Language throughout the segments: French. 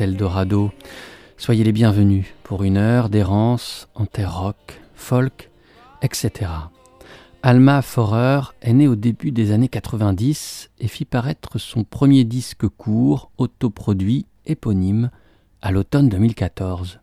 Eldorado. Soyez les bienvenus pour une heure d'errance en terre rock, folk, etc. Alma Forer est née au début des années 90 et fit paraître son premier disque court, autoproduit, éponyme, à l'automne 2014.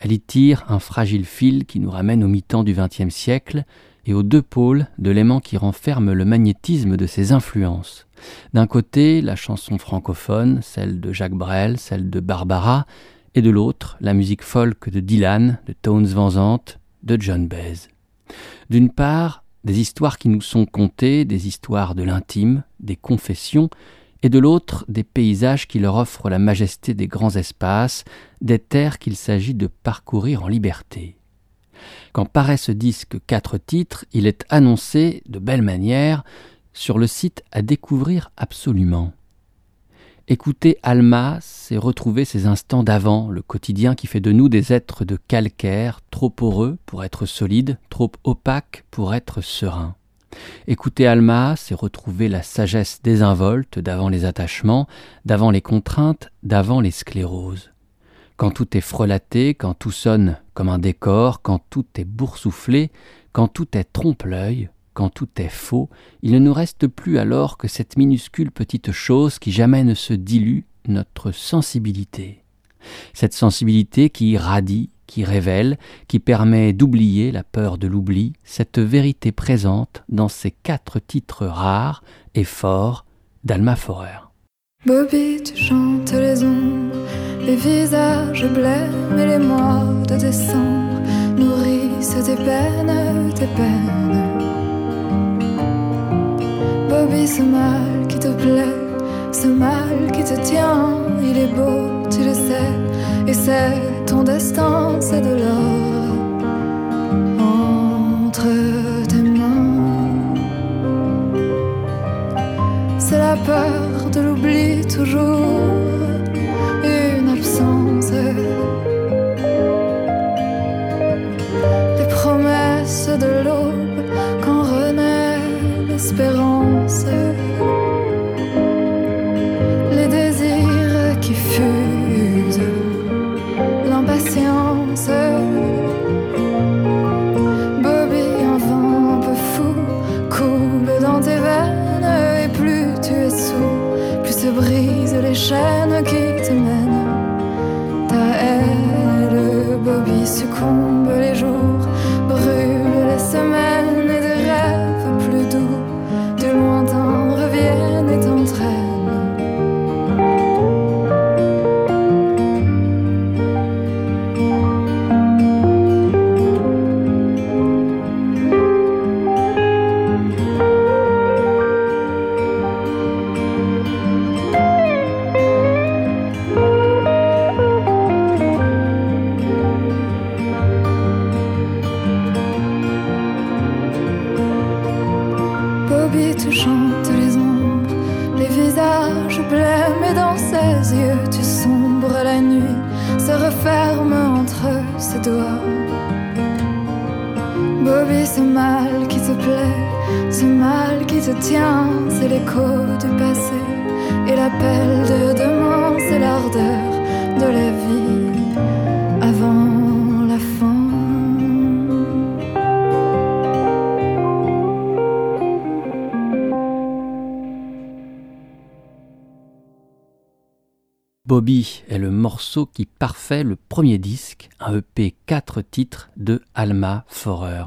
Elle y tire un fragile fil qui nous ramène au mi-temps du XXe siècle et aux deux pôles de l'aimant qui renferme le magnétisme de ses influences. D'un côté, la chanson francophone, celle de Jacques Brel, celle de Barbara, et de l'autre, la musique folk de Dylan, de Tones Van Zandt, de John Baez. D'une part, des histoires qui nous sont contées, des histoires de l'intime, des confessions, et de l'autre, des paysages qui leur offrent la majesté des grands espaces, des terres qu'il s'agit de parcourir en liberté. Quand paraît ce disque quatre titres, il est annoncé, de belle manière, sur le site à découvrir absolument. Écouter Alma, c'est retrouver ces instants d'avant, le quotidien qui fait de nous des êtres de calcaire, trop poreux pour être solides, trop opaques pour être sereins. Écouter Alma, c'est retrouver la sagesse désinvolte d'avant les attachements, d'avant les contraintes, d'avant les scléroses. Quand tout est frelaté, quand tout sonne comme un décor, quand tout est boursouflé, quand tout est trompe-l'œil, quand tout est faux, il ne nous reste plus alors que cette minuscule petite chose qui jamais ne se dilue, notre sensibilité. Cette sensibilité qui irradie, qui révèle, qui permet d'oublier la peur de l'oubli, cette vérité présente dans ces quatre titres rares et forts d'Alma Forer. Les visages blêmes et les mois de décembre nourrissent tes peines, tes peines. Bobby, ce mal qui te plaît, ce mal qui te tient, il est beau, tu le sais, et c'est ton destin, c'est de l'or entre tes mains. C'est la peur de l'oubli toujours, de l'aube quand renaît l'espérance. Les désirs qui fusent, l'impatience. Bobby, un vent un peu fou coule dans tes veines et plus tu es sous, plus se brisent les chaînes qui le premier disque, un EP 4 titres de Alma Forer.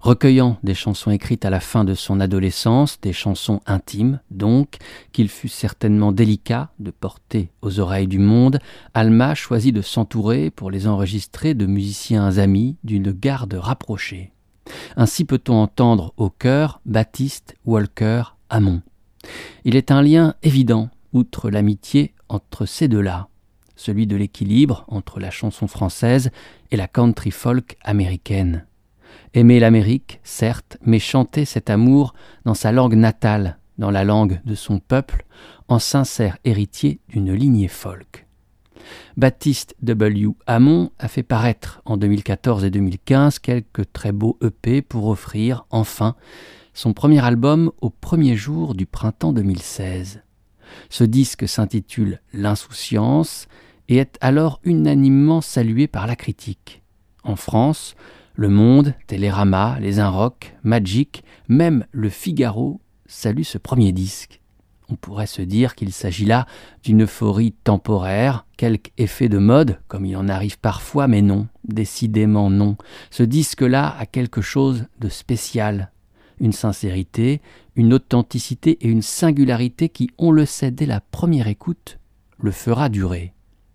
Recueillant des chansons écrites à la fin de son adolescence, des chansons intimes donc, qu'il fut certainement délicat de porter aux oreilles du monde, Alma choisit de s'entourer pour les enregistrer de musiciens amis d'une garde rapprochée. Ainsi peut-on entendre au chœur Baptiste Walker Hamon. Il est un lien évident, outre l'amitié, entre ces deux-là, celui de l'équilibre entre la chanson française et la country folk américaine. Aimer l'Amérique, certes, mais chanter cet amour dans sa langue natale, dans la langue de son peuple, en sincère héritier d'une lignée folk. Baptiste W. Hamon a fait paraître en 2014 et 2015 quelques très beaux EP pour offrir, enfin, son premier album au premier jour du printemps 2016. Ce disque s'intitule L'insouciance et est alors unanimement salué par la critique. En France, Le Monde, Télérama, Les Inrocks, Magic, même Le Figaro saluent ce premier disque. On pourrait se dire qu'il s'agit là d'une euphorie temporaire, quelque effet de mode, comme il en arrive parfois, mais non, décidément non. Ce disque-là a quelque chose de spécial, une sincérité, une authenticité et une singularité qui, on le sait dès la première écoute, le fera durer.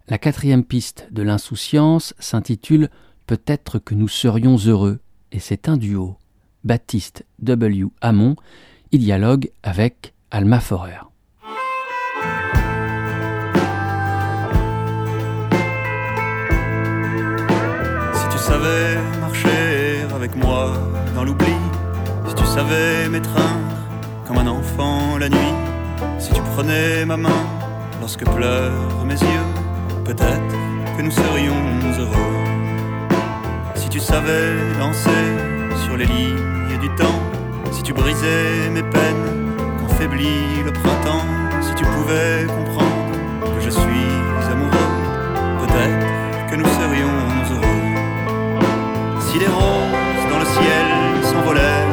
La quatrième piste de l'insouciance s'intitule Peut-être que nous serions heureux, et c'est un duo. Baptiste W. Hamon il dialogue avec Alma Forer. Si tu savais marcher avec moi dans l'oubli, savais m'étreindre comme un enfant la nuit, si tu prenais ma main lorsque pleurent mes yeux, peut-être que nous serions heureux. Si tu savais danser sur les lignes du temps, si tu brisais mes peines affaiblit le printemps, si tu pouvais comprendre que je suis amoureux, peut-être que nous serions heureux. Si les roses dans le ciel s'envolaient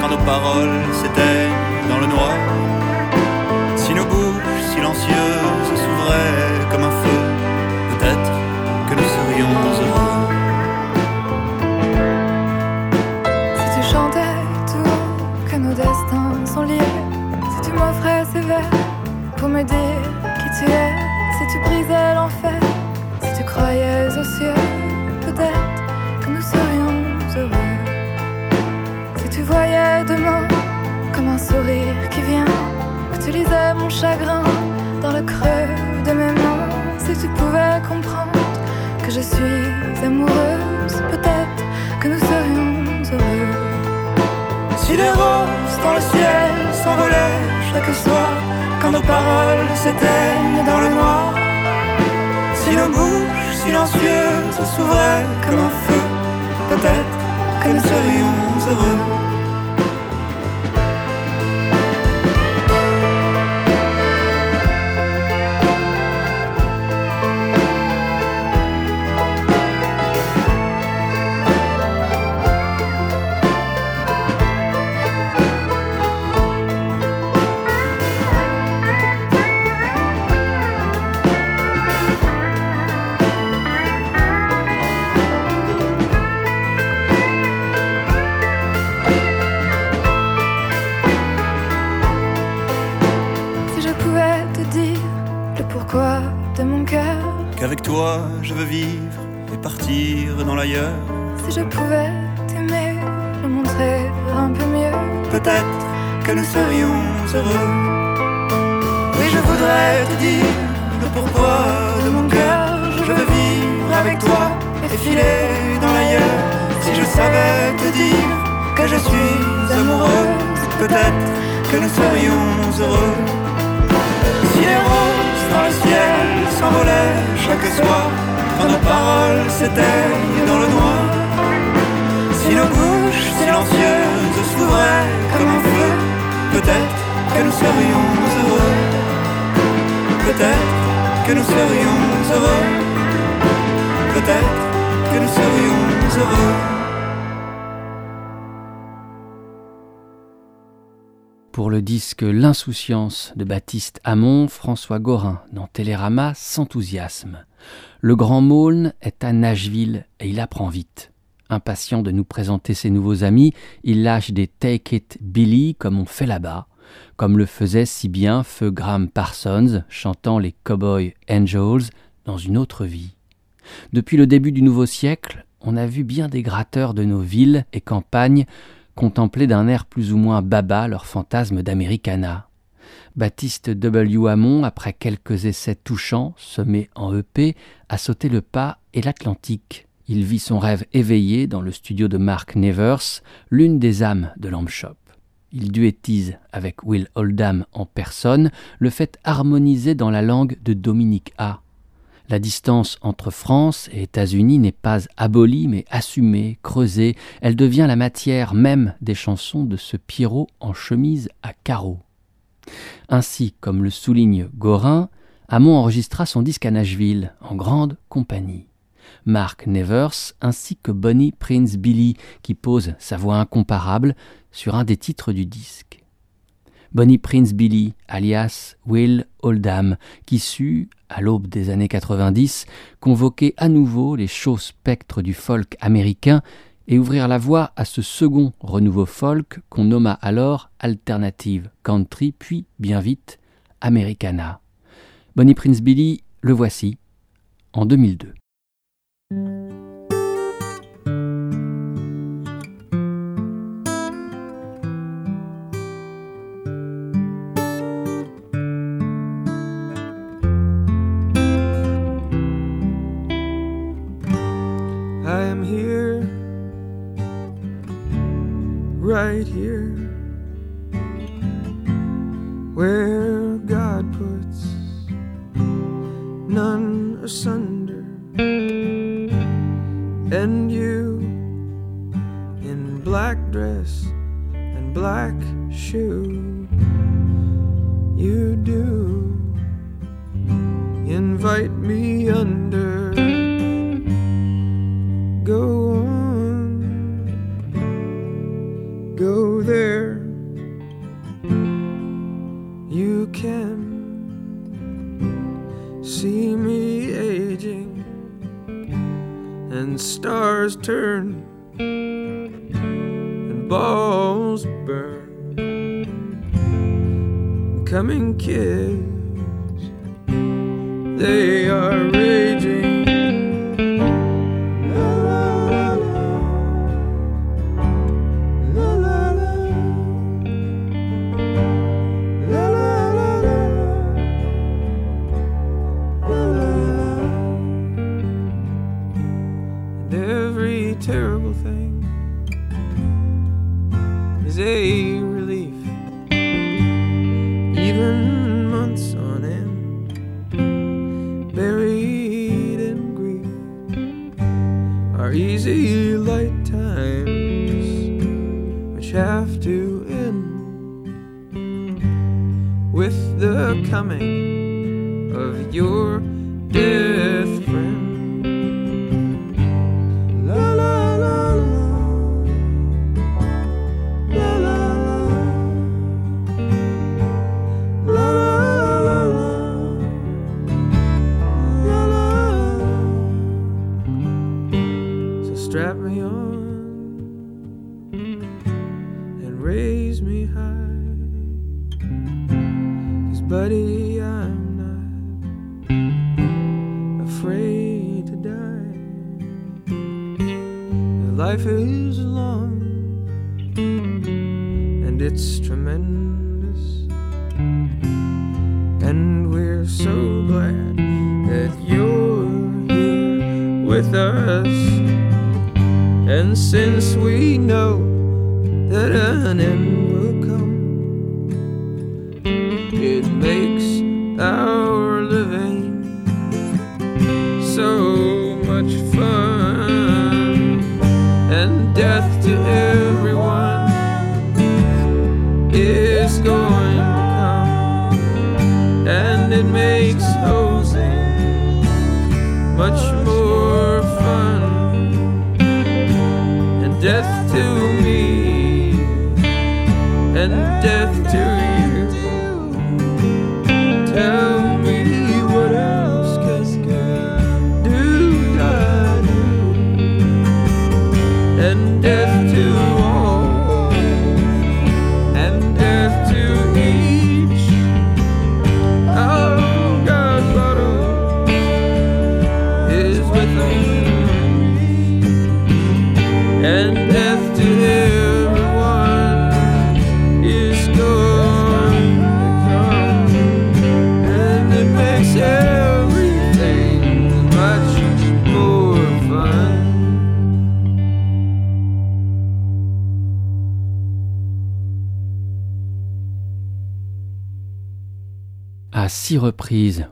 quand nos paroles s'éteignent dans le noir, si nos bouches silencieuses s'ouvraient lisais mon chagrin dans le creux de mes mains, si tu pouvais comprendre que je suis amoureuse, peut-être que nous serions heureux. Si les roses dans le ciel s'envolaient chaque soir, quand nos paroles s'éteignent dans le noir, si nos bouches silencieuses s'ouvraient comme un feu, peut-être que nous serions heureux. S'envolaient chaque soir quand nos paroles s'éteignent dans le noir. Si nos bouches silencieuses s'ouvraient comme un feu, peut-être que nous serions heureux. Peut-être que nous serions heureux. Peut-être que nous serions heureux. Pour le disque L'insouciance de Baptiste Hamon, François Gorin dans Télérama s'enthousiasme. Le grand Maulne est à Nashville et il apprend vite. Impatient de nous présenter ses nouveaux amis, il lâche des Take It Billy comme on fait là-bas, comme le faisait si bien Feu Graham Parsons chantant les Cowboy Angels dans une autre vie. Depuis le début du nouveau siècle, on a vu bien des gratteurs de nos villes et campagnes contempler d'un air plus ou moins baba leur fantasme d'Americana. Baptiste W. Hamon, après quelques essais touchants, semés en EP, a sauté le pas et l'Atlantique. Il vit son rêve éveillé dans le studio de Mark Nevers, l'une des âmes de Shop. Il duétise avec Will Oldham en personne, le fait harmoniser dans la langue de Dominique A. La distance entre France et États-Unis n'est pas abolie mais assumée, creusée, elle devient la matière même des chansons de ce Pierrot en chemise à carreaux. Ainsi, comme le souligne Gorin, Hamon enregistra son disque à Nashville, en grande compagnie. Mark Nevers ainsi que Bonnie Prince Billy, qui pose sa voix incomparable sur un des titres du disque. Bonnie Prince Billy, alias Will Oldham, qui sut, à l'aube des années 90, convoquer à nouveau les chauds spectres du folk américain et ouvrir la voie à ce second renouveau folk qu'on nomma alors alternative, country, puis bien vite Americana. Bonnie Prince Billy, le voici, en 2002. coming of your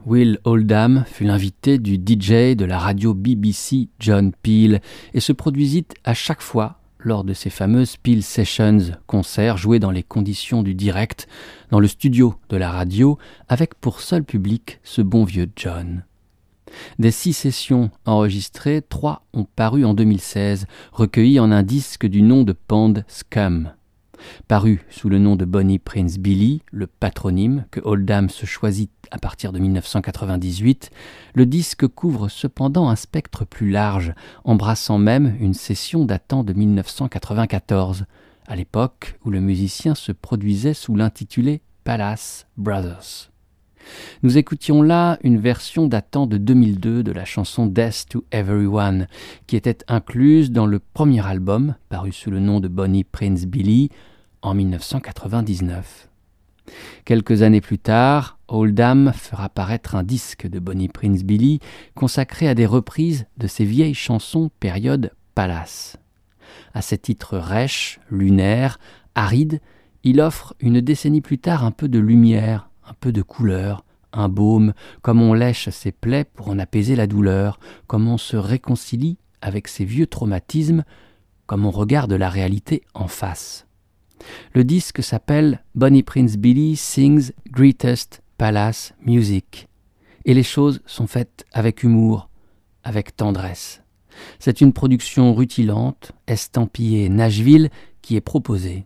Will Oldham fut l'invité du DJ de la radio BBC John Peel et se produisit à chaque fois lors de ces fameuses Peel Sessions, concerts joués dans les conditions du direct, dans le studio de la radio, avec pour seul public ce bon vieux John. Des six sessions enregistrées, trois ont paru en 2016, recueillies en un disque du nom de Pand Scum. Paru sous le nom de Bonnie Prince Billy, le patronyme que Oldham se choisit à partir de 1998, le disque couvre cependant un spectre plus large, embrassant même une session datant de 1994, à l'époque où le musicien se produisait sous l'intitulé Palace Brothers. Nous écoutions là une version datant de 2002 de la chanson Death to Everyone, qui était incluse dans le premier album, paru sous le nom de Bonnie Prince Billy, en 1999. Quelques années plus tard, Oldham fera paraître un disque de Bonnie Prince Billy consacré à des reprises de ses vieilles chansons période Palace. À ses titres rêches, lunaires, arides, il offre une décennie plus tard un peu de lumière, un peu de couleur, un baume, comme on lèche ses plaies pour en apaiser la douleur, comme on se réconcilie avec ses vieux traumatismes, comme on regarde la réalité en face. Le disque s'appelle Bonnie Prince Billy Sings Greatest Palace Music. Et les choses sont faites avec humour, avec tendresse. C'est une production rutilante, estampillée Nashville, qui est proposée.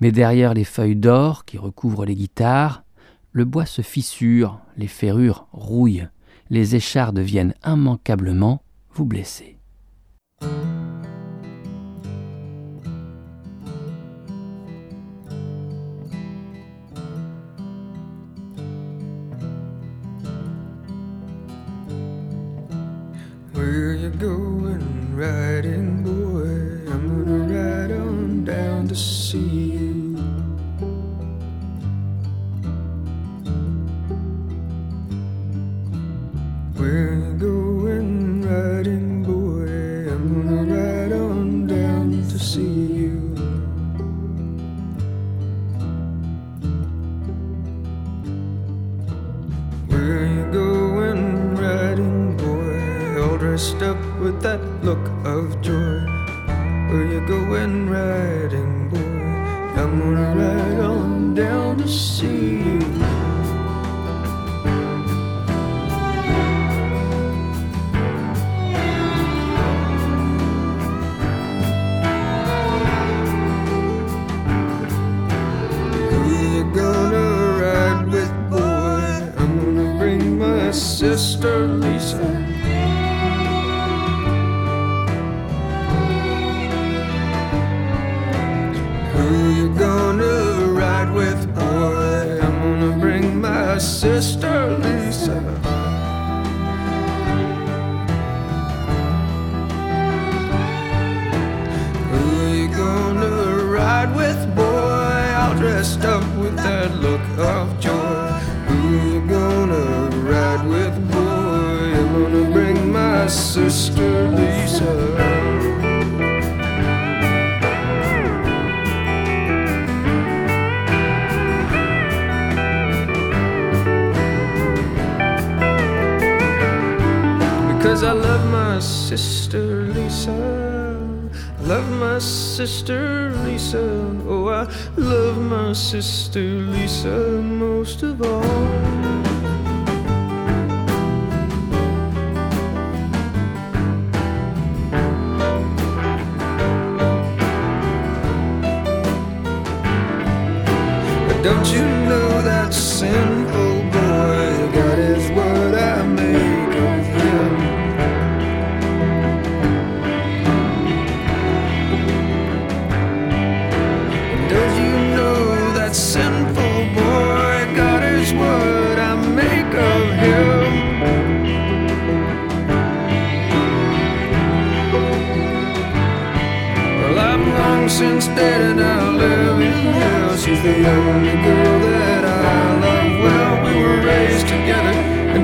Mais derrière les feuilles d'or qui recouvrent les guitares, le bois se fissure, les ferrures rouillent, les échardes viennent immanquablement vous blesser. Where you going riding, boy? I'm gonna ride on down to see with that look of joy. Where you going riding, boy? I'm gonna ride on down to see you. Who you sister Lisa. Gonna ride with, boy? All dressed up with that look of joy. Who you gonna ride with, boy? I'm gonna bring my sister Lisa. I love my sister Lisa. I love my sister Lisa. Oh, I love my sister Lisa most of all.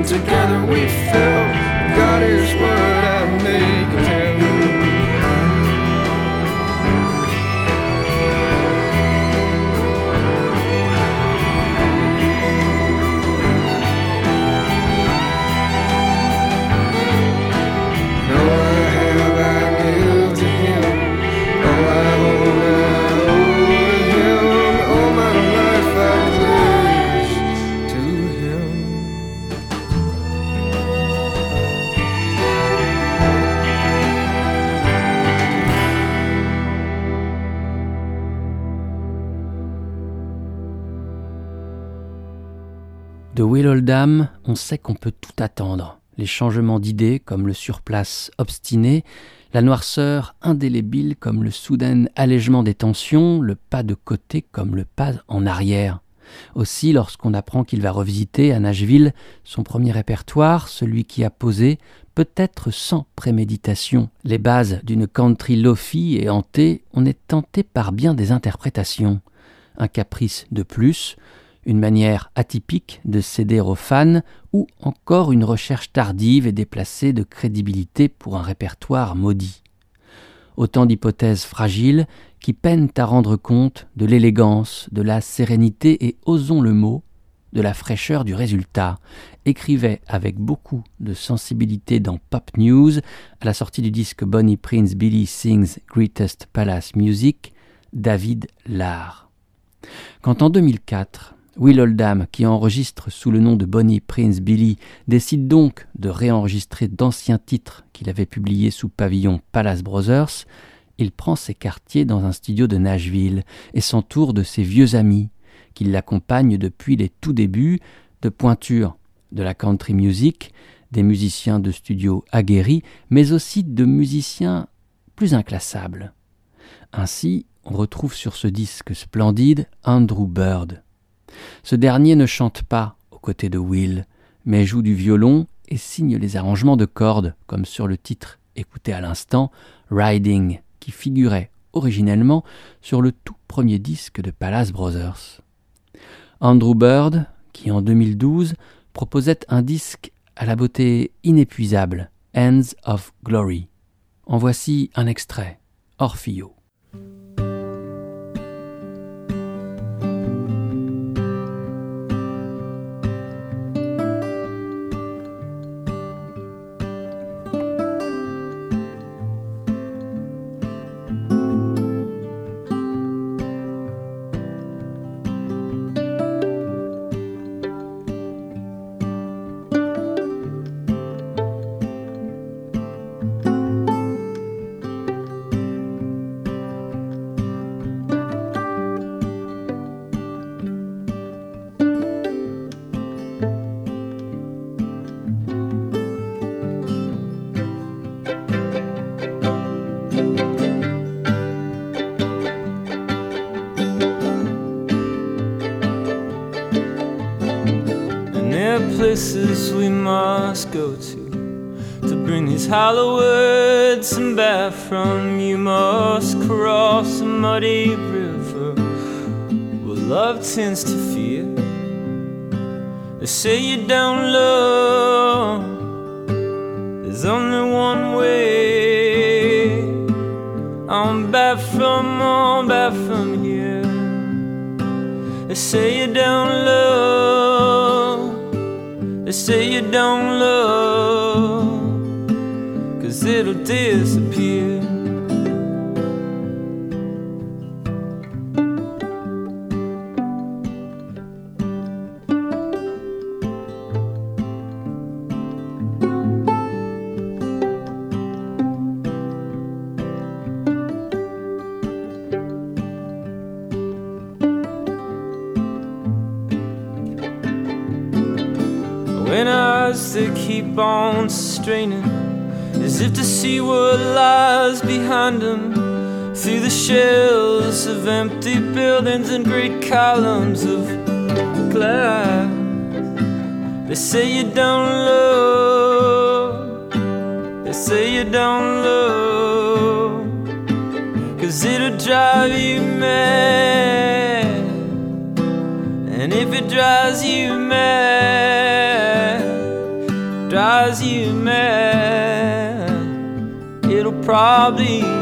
Together Will Oldham, on sait qu'on peut tout attendre. Les changements d'idées comme le surplace obstiné, la noirceur indélébile comme le soudain allègement des tensions, le pas de côté comme le pas en arrière. Aussi, lorsqu'on apprend qu'il va revisiter à Nashville son premier répertoire, celui qui a posé, peut-être sans préméditation, les bases d'une country lofi et hantée, on est tenté par bien des interprétations. Un caprice de plus, une manière atypique de céder aux fans, ou encore une recherche tardive et déplacée de crédibilité pour un répertoire maudit. Autant d'hypothèses fragiles qui peinent à rendre compte de l'élégance, de la sérénité et, osons le mot, de la fraîcheur du résultat, écrivait avec beaucoup de sensibilité dans Pop News, à la sortie du disque Bonnie Prince Billy Sings Greatest Palace Music, David Larr. Quand en 2004, Will Oldham, qui enregistre sous le nom de Bonnie Prince Billy, décide donc de réenregistrer d'anciens titres qu'il avait publiés sous pavillon Palace Brothers, il prend ses quartiers dans un studio de Nashville et s'entoure de ses vieux amis, qui l'accompagnent depuis les tout débuts de pointure de la country music, des musiciens de studio aguerris, mais aussi de musiciens plus inclassables. Ainsi, on retrouve sur ce disque splendide Andrew Bird. Ce dernier ne chante pas aux côtés de Will, mais joue du violon et signe les arrangements de cordes, comme sur le titre écouté à l'instant, Riding qui figurait originellement sur le tout premier disque de Palace Brothers. Andrew Bird, qui en 2012 proposait un disque à la beauté inépuisable, Hands of Glory. En voici un extrait, Orpheo. Words and back from you must cross a muddy river where love tends to fear. They say you don't love there's only one way. I'm back from on back from here. They say you don't love they say you don't love, cause it'll disappear. keep on straining as if to see what lies behind them through the shells of empty buildings and great columns of glass. They say you don't love, they say you don't love, cause it'll drive you mad. And if it drives you mad, drives you mad, probably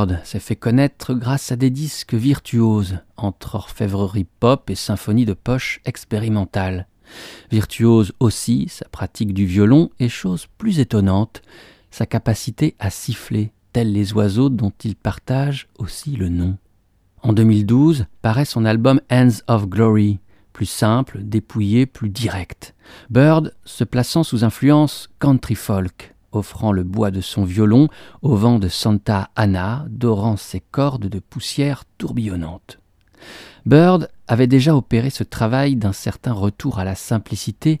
Bird s'est fait connaître grâce à des disques virtuoses entre orfèvrerie pop et symphonie de poche expérimentale. Virtuose aussi, sa pratique du violon et chose plus étonnante, sa capacité à siffler, tels les oiseaux dont il partage aussi le nom. En 2012 paraît son album Hands of Glory, plus simple, dépouillé, plus direct. Bird se plaçant sous influence country folk offrant le bois de son violon au vent de Santa Ana, dorant ses cordes de poussière tourbillonnante. Bird avait déjà opéré ce travail d'un certain retour à la simplicité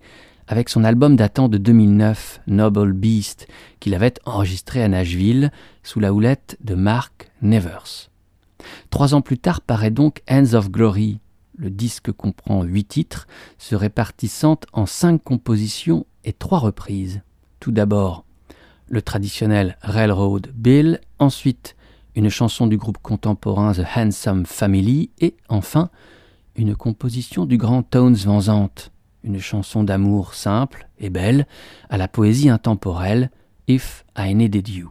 avec son album datant de 2009, Noble Beast, qu'il avait enregistré à Nashville sous la houlette de Mark Nevers. Trois ans plus tard paraît donc Hands of Glory. Le disque comprend huit titres, se répartissant en cinq compositions et trois reprises. Tout d'abord, le traditionnel Railroad Bill, ensuite une chanson du groupe contemporain The Handsome Family et enfin une composition du grand Tones Van Zandt, une chanson d'amour simple et belle à la poésie intemporelle If I Needed You.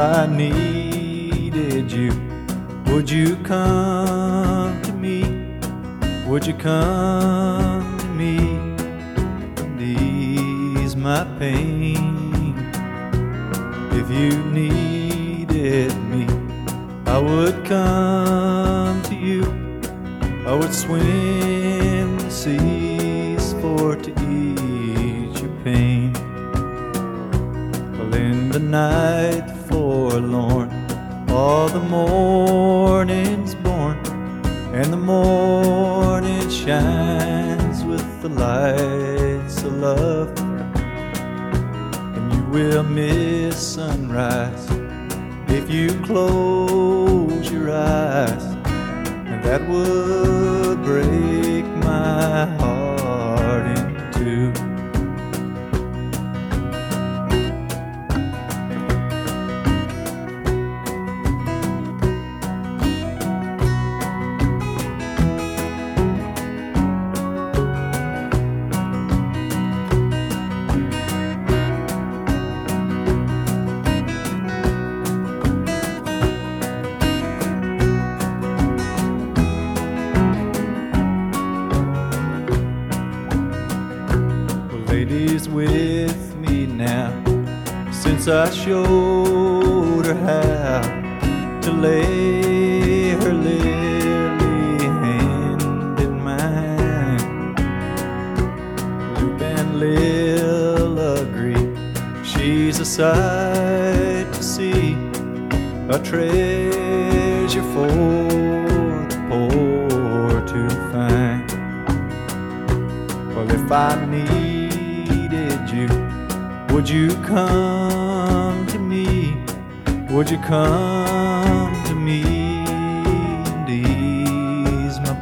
I needed you, would you come to me? Would you come to me and ease my pain? If you needed me, I would come to you. I would swim the seas for to ease In the night forlorn. All the morning's born, and the morning shines with the lights of love. And you will miss sunrise if you close your eyes, and that would break my heart I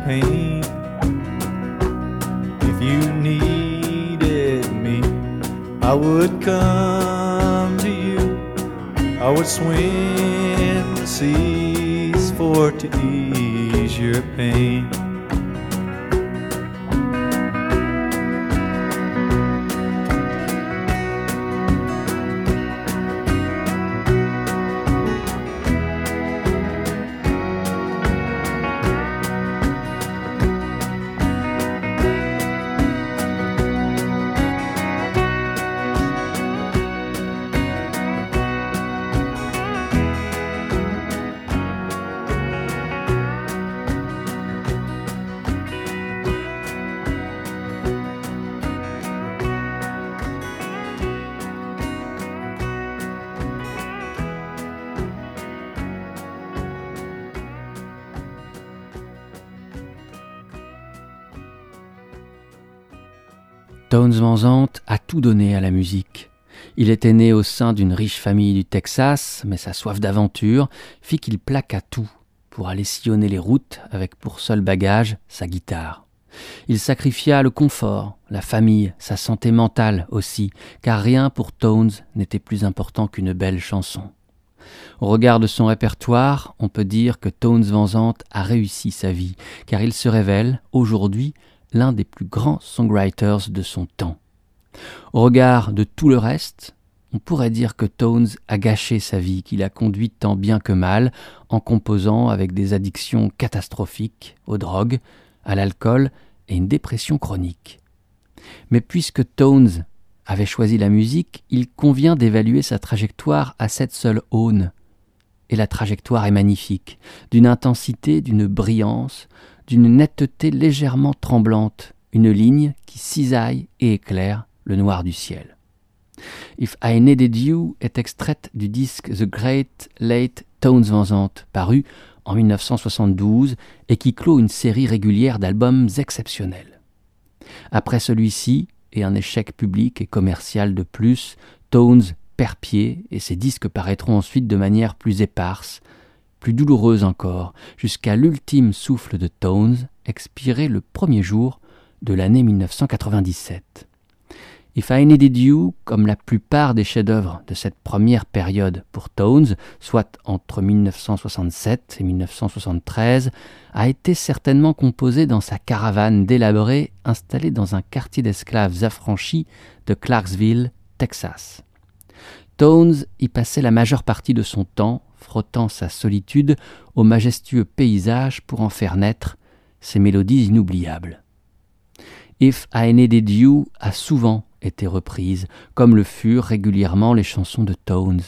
pain? If you needed me, I would come to you. I would swim the seas for to ease your pain. Tout donné à la musique. Il était né au sein d'une riche famille du Texas, mais sa soif d'aventure fit qu'il plaqua tout pour aller sillonner les routes avec pour seul bagage sa guitare. Il sacrifia le confort, la famille, sa santé mentale aussi, car rien pour Tones n'était plus important qu'une belle chanson. Au regard de son répertoire, on peut dire que Tones Van Zandt a réussi sa vie, car il se révèle, aujourd'hui, l'un des plus grands songwriters de son temps. Au regard de tout le reste, on pourrait dire que Tones a gâché sa vie, qu'il a conduite tant bien que mal, en composant avec des addictions catastrophiques aux drogues, à l'alcool et une dépression chronique. Mais puisque Tones avait choisi la musique, il convient d'évaluer sa trajectoire à cette seule aune. Et la trajectoire est magnifique, d'une intensité, d'une brillance, d'une netteté légèrement tremblante, une ligne qui cisaille et éclaire le noir du ciel. If I Needed You est extraite du disque The Great Late Tones Van Zandt, paru en 1972 et qui clôt une série régulière d'albums exceptionnels. Après celui-ci, et un échec public et commercial de plus, Tones perd pied et ses disques paraîtront ensuite de manière plus éparse, plus douloureuse encore, jusqu'à l'ultime souffle de Tones, expiré le premier jour de l'année 1997. If I Needed You, comme la plupart des chefs-d'œuvre de cette première période pour Tones, soit entre 1967 et 1973, a été certainement composé dans sa caravane délabrée installée dans un quartier d'esclaves affranchis de Clarksville, Texas. Tones y passait la majeure partie de son temps, frottant sa solitude au majestueux paysage pour en faire naître ses mélodies inoubliables. If I Needed You a souvent été reprises, comme le furent régulièrement les chansons de Tones.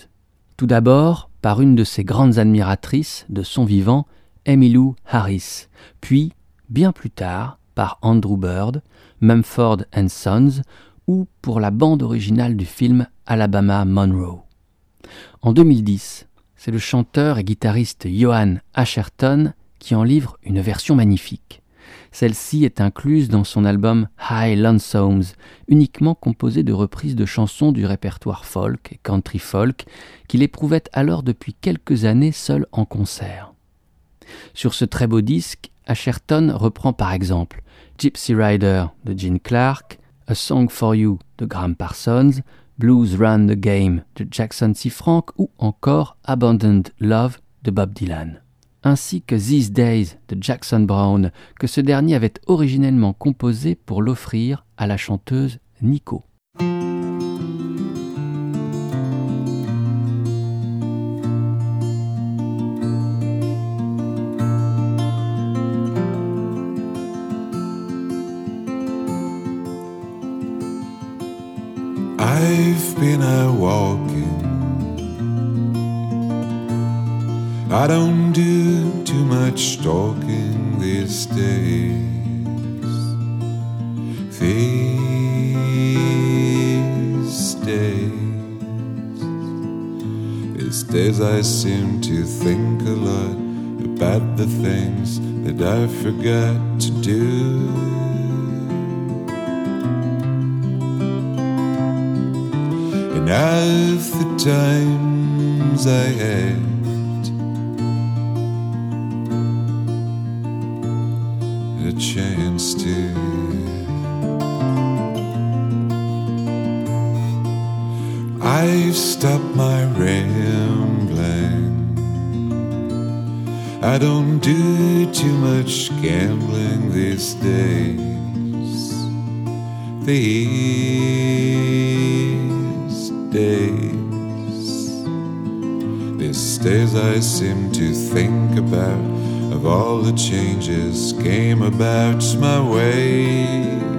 Tout d'abord par une de ses grandes admiratrices de son vivant, Emmylou Harris, puis, bien plus tard, par Andrew Bird, Mumford and Sons, ou pour la bande originale du film Alabama Monroe. En 2010, c'est le chanteur et guitariste Johan Asherton qui en livre une version magnifique. Celle-ci est incluse dans son album High Lonesomes, uniquement composé de reprises de chansons du répertoire folk et country folk qu'il éprouvait alors depuis quelques années seul en concert. Sur ce très beau disque, Asherton reprend par exemple Gypsy Rider de Gene Clark, A Song for You de Graham Parsons, Blues Run the Game de Jackson C. Frank ou encore Abandoned Love de Bob Dylan ainsi que These Days de Jackson Brown, que ce dernier avait originellement composé pour l'offrir à la chanteuse Nico. I've been a walking I don't do much talking these days. These days, these days I seem to think a lot about the things that I forgot to do. And half the times I had chance to. I've stopped my rambling. I don't do too much gambling these days. These days. These days I seem to think about of all the changes came about my ways.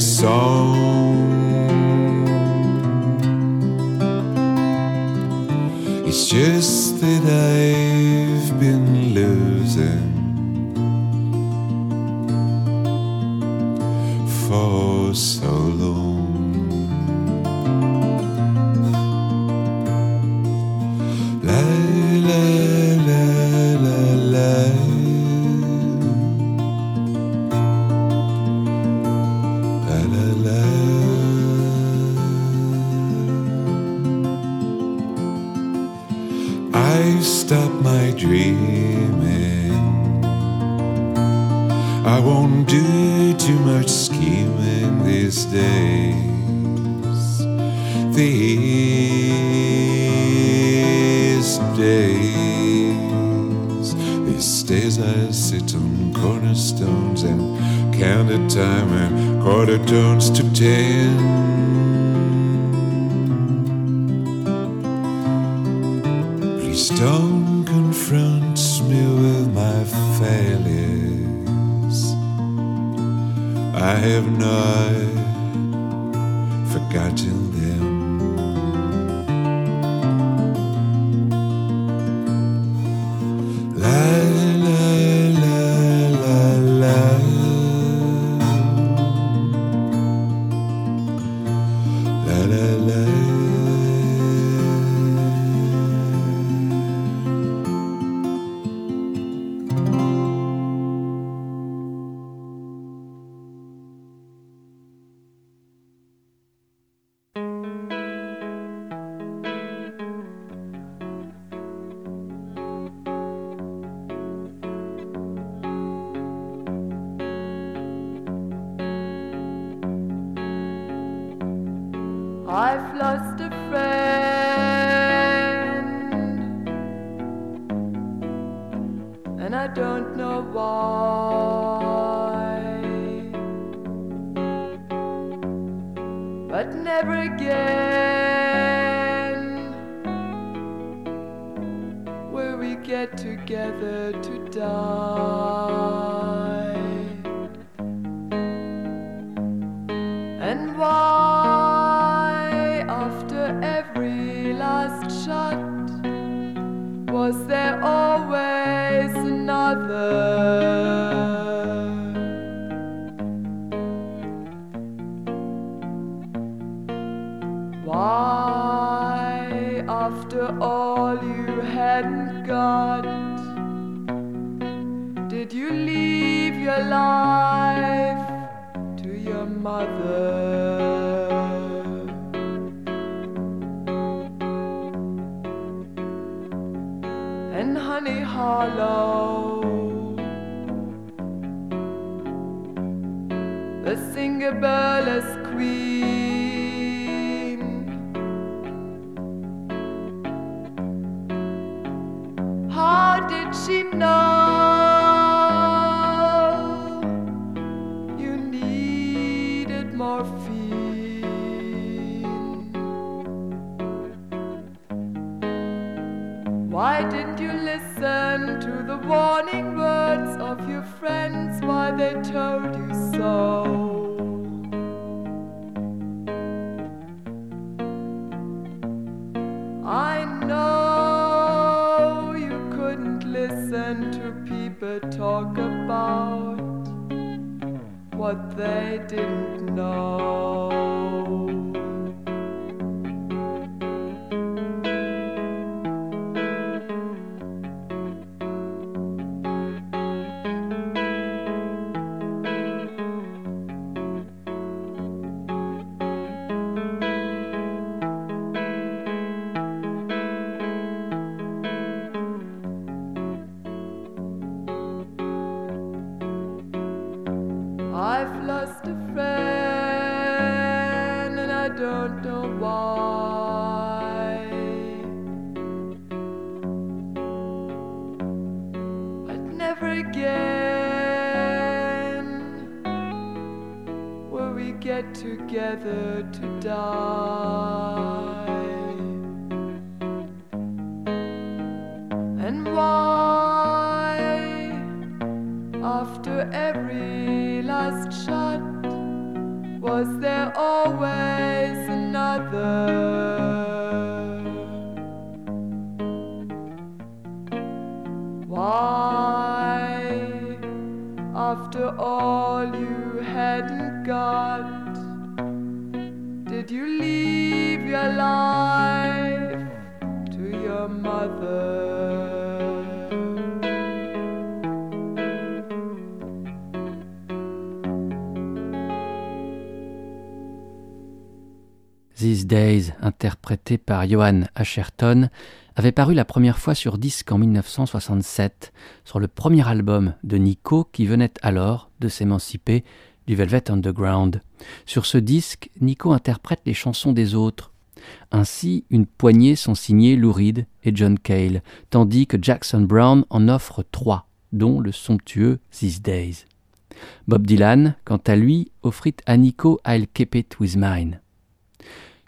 song. It's just that quarter tones to ten. Please don't confront me with my failures. I have not forgotten Why, after all you hadn't got, did you leave your life to your mother? And Honey Hollow, the singer burlesque queen. Warning words of your friends why they told you so? I know you couldn't listen to people talk about what they didn't know. Get get together to die? And why, after every last shot, was there always another? Why, after all you hadn't got, These Days, interprété par Johan Asherton, avait paru la première fois sur disque en 1967, sur le premier album de Nico qui venait alors de s'émanciper du Velvet Underground. Sur ce disque, Nico interprète les chansons des autres. Ainsi, une poignée sont signées Lou Reed et John Cale, tandis que Jackson Brown en offre trois, dont le somptueux These Days. Bob Dylan, quant à lui, offrit à Nico I'll Keep It With Mine.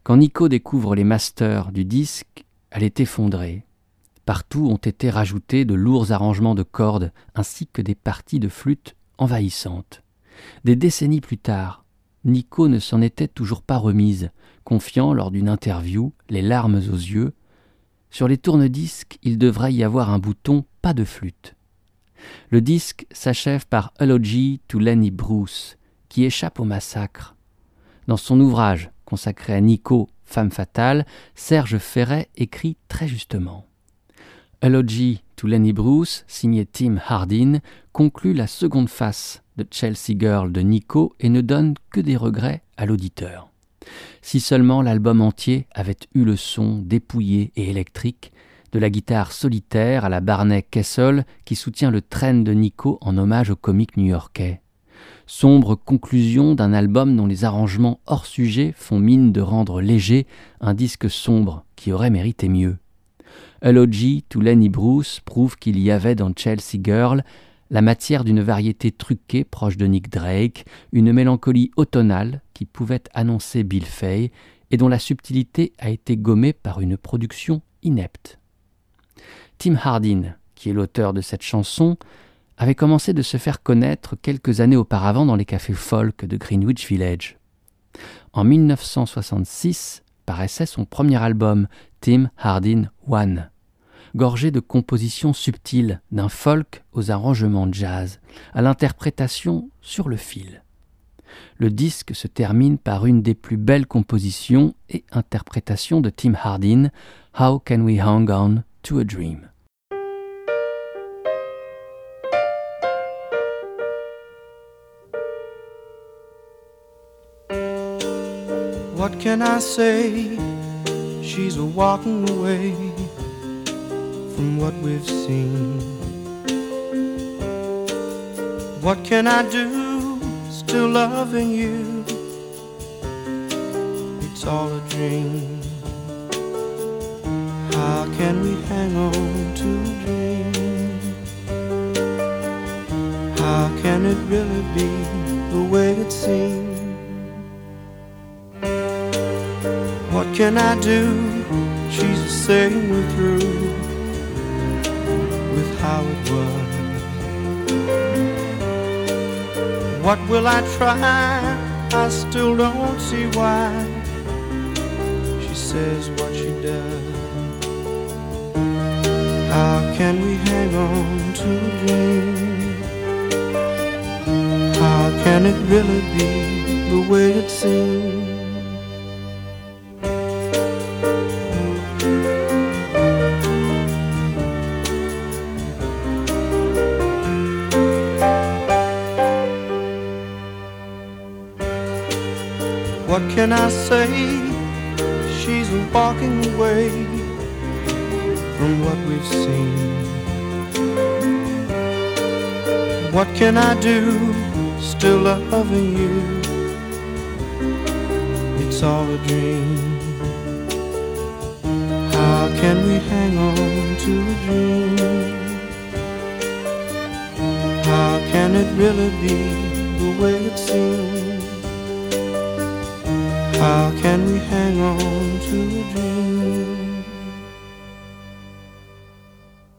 Quand Nico découvre les masters du disque, elle est effondrée. Partout ont été rajoutés de lourds arrangements de cordes ainsi que des parties de flûte envahissantes. Des décennies plus tard, Nico ne s'en était toujours pas remise, confiant lors d'une interview, les larmes aux yeux, sur les tourne-disques, il devrait y avoir un bouton pas de flûte. Le disque s'achève par Eulogy to Lenny Bruce, qui échappe au massacre. Dans son ouvrage consacré à Nico Femme fatale, Serge Ferret écrit très justement. Eulogy to Lenny Bruce, signé Tim Hardin, conclut la seconde face de Chelsea Girl de Nico et ne donne que des regrets à l'auditeur. Si seulement l'album entier avait eu le son dépouillé et électrique, de la guitare solitaire à la Barney Kessel qui soutient le train de Nico en hommage au comique new-yorkais sombre conclusion d'un album dont les arrangements hors sujet font mine de rendre léger un disque sombre qui aurait mérité mieux. Eulogy to Lenny Bruce prouve qu'il y avait dans Chelsea Girl la matière d'une variété truquée proche de Nick Drake, une mélancolie automnale qui pouvait annoncer Bill Fay et dont la subtilité a été gommée par une production inepte. Tim Hardin, qui est l'auteur de cette chanson, avait commencé de se faire connaître quelques années auparavant dans les cafés folk de Greenwich Village. En 1966 paraissait son premier album, Tim Hardin One, gorgé de compositions subtiles, d'un folk aux arrangements jazz, à l'interprétation sur le fil. Le disque se termine par une des plus belles compositions et interprétations de Tim Hardin, How Can We Hang On to a Dream? What can I say? She's walking away from what we've seen. What can I do? Still loving you. It's all a dream. How can we hang on to a dream? How can it really be the way it seems? What can I do? She's saying we're through with how it was. What will I try? I still don't see why. She says what she does. How can we hang on to a dream? How can it really be the way it seems? I say? She's walking away from what we've seen. What can I do? Still loving you. It's all a dream. How can we hang on to a dream? How can it really be the way it seems? How can we hang on to a dream?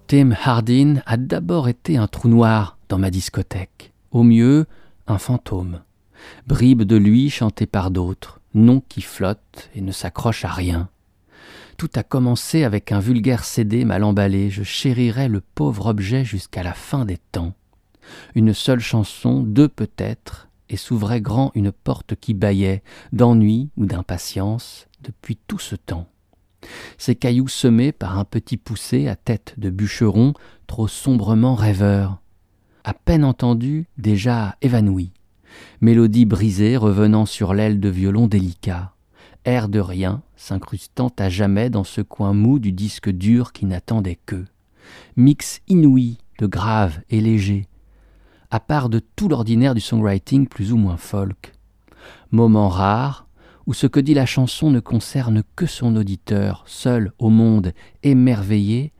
Tim Hardin a d'abord été un trou noir dans ma discothèque, au mieux un fantôme, bribe de lui chanté par d'autres, nom qui flotte et ne s'accroche à rien. Tout a commencé avec un vulgaire CD mal emballé, je chérirais le pauvre objet jusqu'à la fin des temps. Une seule chanson, deux peut-être, et s'ouvrait grand une porte qui bâillait, d'ennui ou d'impatience, depuis tout ce temps. Ces cailloux semés par un petit poussé à tête de bûcheron, trop sombrement rêveur. À peine entendu, déjà évanoui. Mélodie brisée revenant sur l'aile de violon délicat. Air de rien, s'incrustant à jamais dans ce coin mou du disque dur qui n'attendait que. Mix inouï de grave et léger, à part de tout l'ordinaire du songwriting plus ou moins folk. Moment rare, où ce que dit la chanson ne concerne que son auditeur, seul au monde, émerveillé,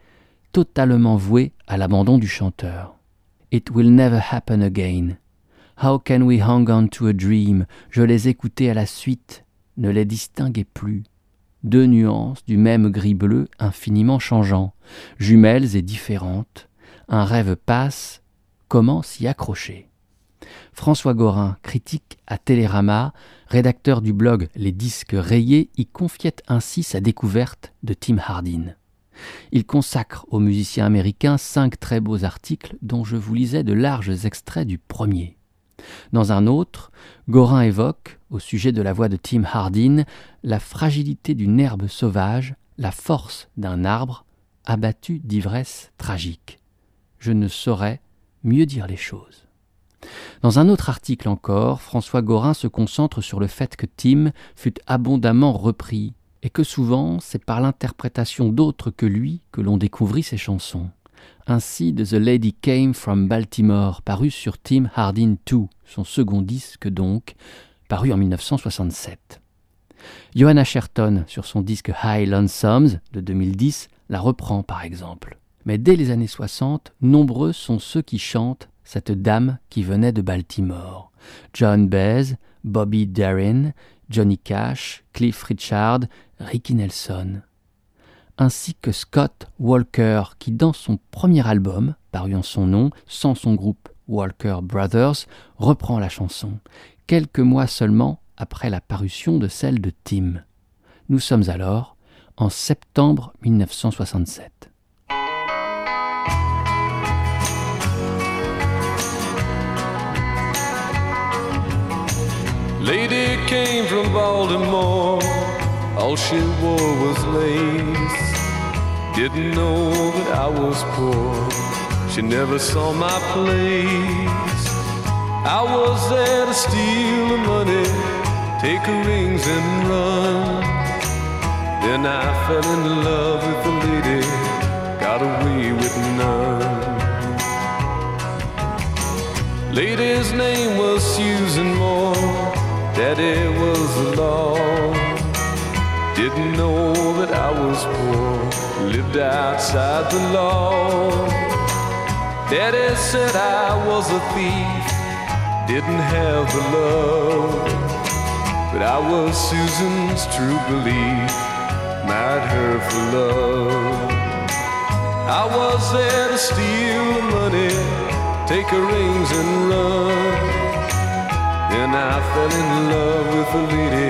totalement voué à l'abandon du chanteur. It will never happen again. How can we hang on to a dream? Je les écoutais à la suite, ne les distinguais plus. Deux nuances du même gris bleu infiniment changeant, jumelles et différentes. Un rêve passe, comment s'y accrocher? François Gorin, critique à Télérama, rédacteur du blog Les Disques Rayés, y confiait ainsi sa découverte de Tim Hardin. Il consacre au musicien américain cinq très beaux articles dont je vous lisais de larges extraits du premier. Dans un autre, Gorin évoque, au sujet de la voix de Tim Hardin, la fragilité d'une herbe sauvage, la force d'un arbre abattu d'ivresse tragique. Je ne saurais mieux dire les choses. Dans un autre article encore, François Gorin se concentre sur le fait que Tim fut abondamment repris, et que souvent c'est par l'interprétation d'autres que lui que l'on découvrit ses chansons. Ainsi The Lady Came from Baltimore, paru sur Tim Hardin 2, son second disque donc, paru en 1967. Johanna Sherton, sur son disque High Lonesomes de 2010, la reprend par exemple. Mais dès les années 60, nombreux sont ceux qui chantent cette dame qui venait de Baltimore. John Baez, Bobby Darin, Johnny Cash, Cliff Richard, Ricky Nelson. Ainsi que Scott Walker, qui dans son premier album, paru en son nom, sans son groupe Walker Brothers, reprend la chanson, quelques mois seulement après la parution de celle de Tim. Nous sommes alors en septembre 1967. Lady came from Baltimore, all she wore was lace. Didn't know that I was poor, she never saw my place. I was there to steal the money, take her rings and run. Then I fell in love with the lady, got away with none. Lady's name was Susan Moore. Daddy was law. Didn't know that I was poor, lived outside the law. Daddy said I was a thief, didn't have the love. But I was Susan's true belief, married her for love. I was there to steal money, take her rings and run. Fell in love with a lady,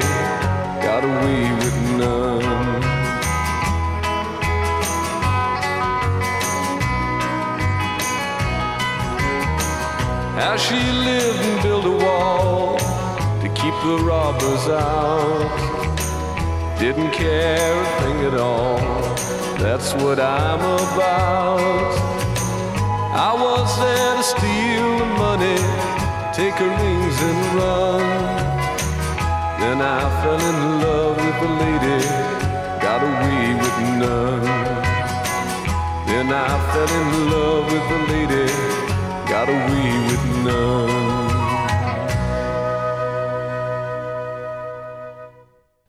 got away with none. How she lived and built a wall to keep the robbers out. Didn't care a thing at all, that's what I'm about. I was there to steal the money take her rings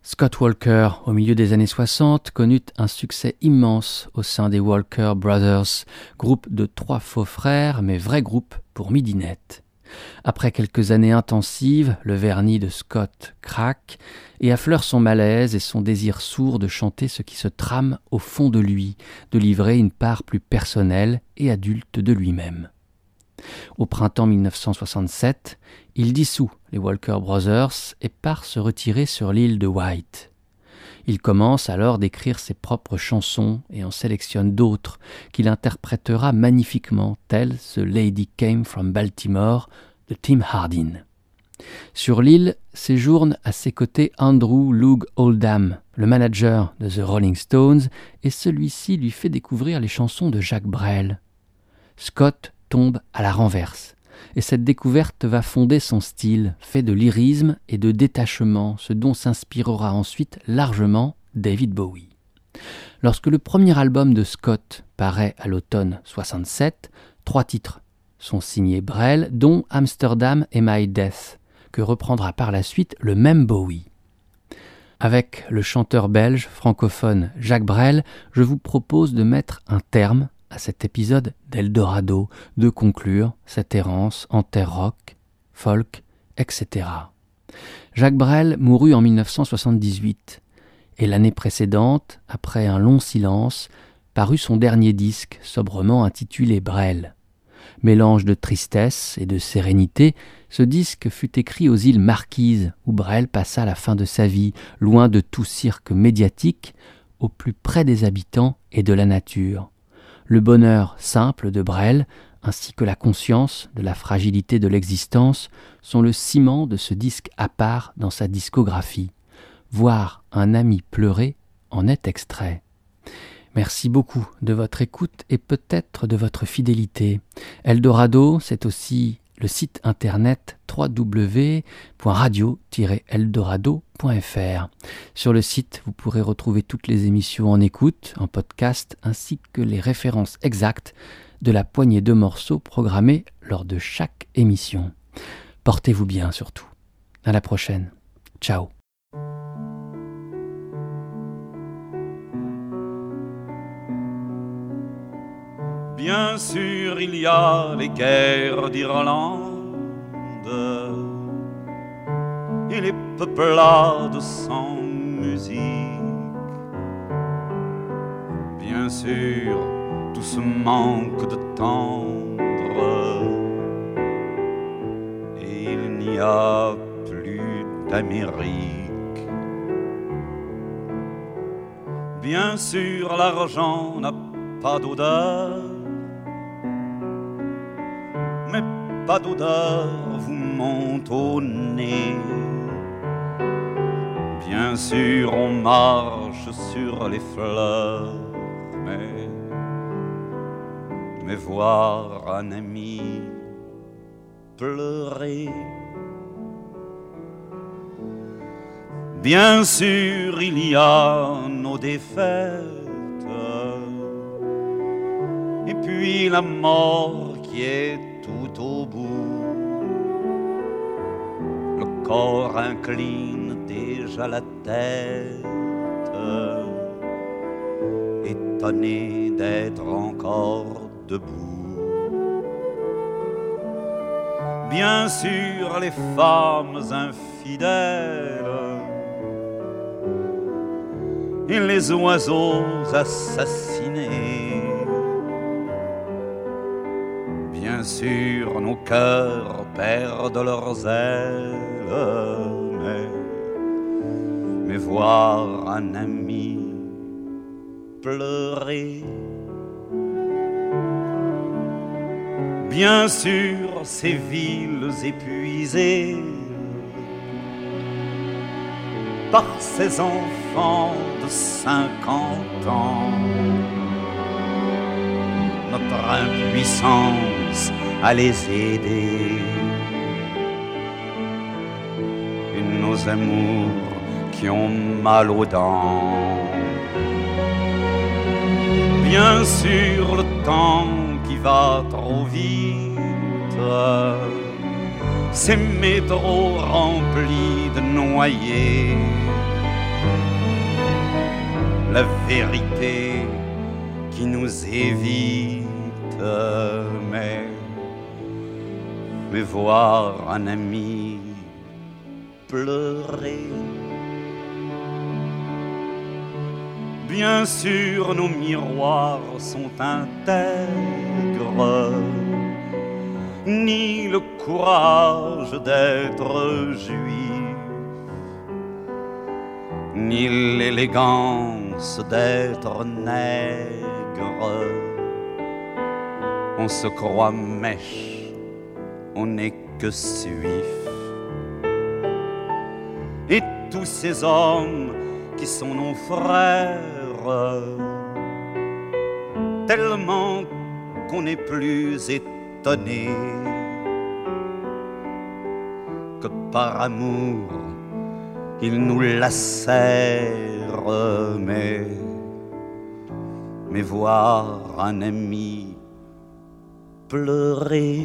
Scott Walker, au milieu des années 60, connut un succès immense au sein des Walker Brothers, groupe de trois faux frères, mais vrai groupe pour Midinette. Après quelques années intensives, le vernis de Scott craque et affleure son malaise et son désir sourd de chanter ce qui se trame au fond de lui, de livrer une part plus personnelle et adulte de lui-même. Au printemps 1967, il dissout les Walker Brothers et part se retirer sur l'île de White. Il commence alors d'écrire ses propres chansons et en sélectionne d'autres qu'il interprétera magnifiquement, telles The Lady Came from Baltimore de Tim Hardin. Sur l'île séjourne à ses côtés Andrew Loog Oldham, le manager de The Rolling Stones, et celui-ci lui fait découvrir les chansons de Jacques Brel. Scott tombe à la renverse, et cette découverte va fonder son style, fait de lyrisme et de détachement, ce dont s'inspirera ensuite largement David Bowie. Lorsque le premier album de Scott paraît à l'automne 67, trois titres sont signés Brel, dont Amsterdam et My Death, que reprendra par la suite le même Bowie. Avec le chanteur belge francophone Jacques Brel, je vous propose de mettre un terme à cet épisode d'Eldorado, de conclure cette errance en terre rock, folk, etc. Jacques Brel mourut en 1978, et l'année précédente, après un long silence, parut son dernier disque, sobrement intitulé Brel. Mélange de tristesse et de sérénité, ce disque fut écrit aux îles Marquises, où Brel passa la fin de sa vie, loin de tout cirque médiatique, au plus près des habitants et de la nature. Le bonheur simple de Brel, ainsi que la conscience de la fragilité de l'existence, sont le ciment de ce disque à part dans sa discographie. Voir un ami pleurer en est extrait. Merci beaucoup de votre écoute et peut-être de votre fidélité. Eldorado, c'est aussi le site internet www.radio-eldorado.fr. Sur le site, vous pourrez retrouver toutes les émissions en écoute, en podcast, ainsi que les références exactes de la poignée de morceaux programmés lors de chaque émission. Portez-vous bien surtout. À la prochaine. Ciao. Bien sûr, il y a les guerres d'Irlande et les peuplades sans musique. Bien sûr, tout ce manque de tendre et il n'y a plus d'Amérique. Bien sûr, l'argent n'a pas d'odeur pas d'odeur vous monte au nez. Bien sûr, on marche sur les fleurs, mais, mais voir un ami pleurer. Bien sûr, il y a nos défaites, et puis la mort qui est tout au corps incline déjà la tête, étonné d'être encore debout. Bien sûr, les femmes infidèles et les oiseaux assassinés sûr, nos cœurs perdent leurs ailes, mais, mais voir un ami pleurer. Bien sûr, ces villes épuisées par ces enfants de cinquante ans notre impuissance à les aider. Et nos amours qui ont mal aux dents. Bien sûr, le temps qui va trop vite, ces métros remplis de noyés. La vérité qui nous évite, mais mais voir un ami pleurer. Bien sûr, nos miroirs sont intègres, ni le courage d'être juif, ni l'élégance d'être nègre. On se croit mèche, on n'est que suif. Et tous ces hommes qui sont nos frères, tellement qu'on n'est plus étonné que par amour ils nous lacèrent, mais, mais voir un ami pleurer